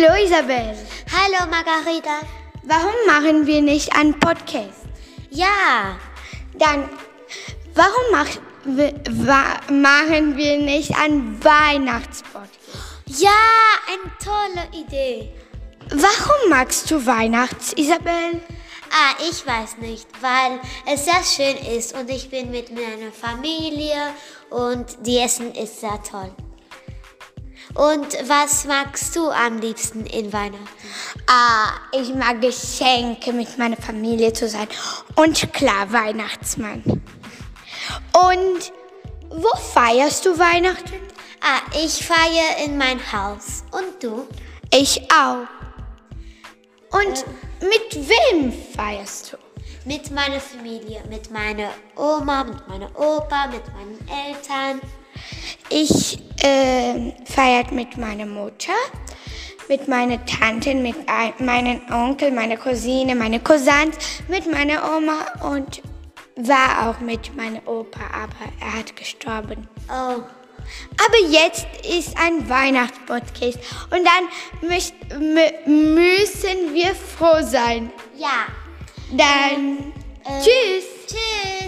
Hallo Isabel. Hallo Margarita. Warum machen wir nicht einen Podcast? Ja, Dann, warum mach, wa- machen wir nicht einen Weihnachtspodcast? ja, eine tolle Idee. Warum magst du Weihnachts, Isabel? Ah, ich weiß nicht, weil es sehr schön ist und ich bin mit meiner Familie und die Essen ist sehr toll. Und was magst du am liebsten in Weihnachten? Ah, ich mag Geschenke mit meiner Familie zu sein. Und klar, Weihnachtsmann. Und wo feierst du Weihnachten? Ah, ich feiere in mein Haus. Und du? Ich auch. Und mit wem feierst du? Mit meiner Familie, mit meiner Oma, mit meiner Opa, mit meinen Eltern. Ich äh, feiert mit meiner Mutter, mit meiner Tante, mit ein, meinem Onkel, meiner Cousine, meiner Cousins, mit meiner Oma und war auch mit meinem Opa, aber er hat gestorben. Oh, Aber jetzt ist ein Weihnachtspodcast und dann müsst, mü- müssen wir froh sein. ja. Dann tschüss. Tschüss.